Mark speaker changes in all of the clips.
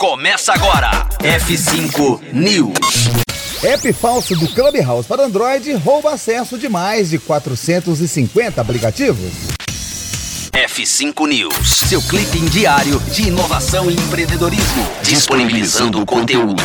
Speaker 1: Começa agora. F5 News.
Speaker 2: App falso do Clubhouse para Android rouba acesso de mais de 450 aplicativos.
Speaker 1: F5 News, seu clipe diário de inovação e empreendedorismo, disponibilizando o conteúdo.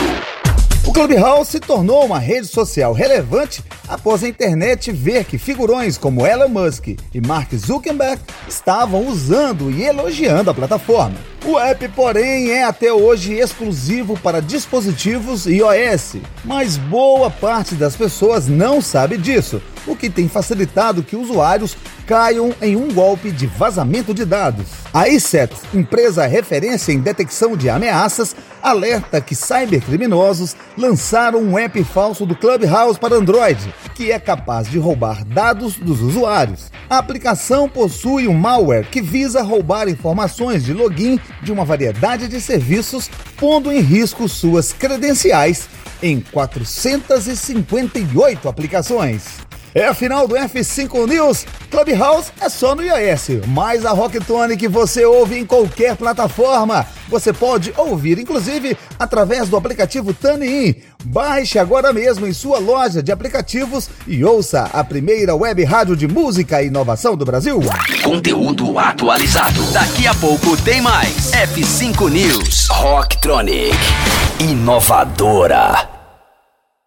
Speaker 2: O Clubhouse se tornou uma rede social relevante após a internet ver que figurões como Elon Musk e Mark Zuckerberg estavam usando e elogiando a plataforma. O app, porém, é até hoje exclusivo para dispositivos iOS, mas boa parte das pessoas não sabe disso, o que tem facilitado que usuários caiam em um golpe de vazamento de dados. A ICET, empresa referência em detecção de ameaças, alerta que cybercriminosos lançaram um app falso do Clubhouse para Android, que é capaz de roubar dados dos usuários. A aplicação possui um malware que visa roubar informações de login de uma variedade de serviços, pondo em risco suas credenciais em 458 aplicações. É a final do F5 News. Clubhouse é só no iOS, mas a Rocktone que você ouve em qualquer plataforma. Você pode ouvir, inclusive, através do aplicativo TuneIn. Baixe agora mesmo em sua loja de aplicativos e ouça a primeira web rádio de música e inovação do Brasil.
Speaker 1: Conteúdo atualizado. Daqui a pouco tem mais. F5 News. Rocktronic. Inovadora.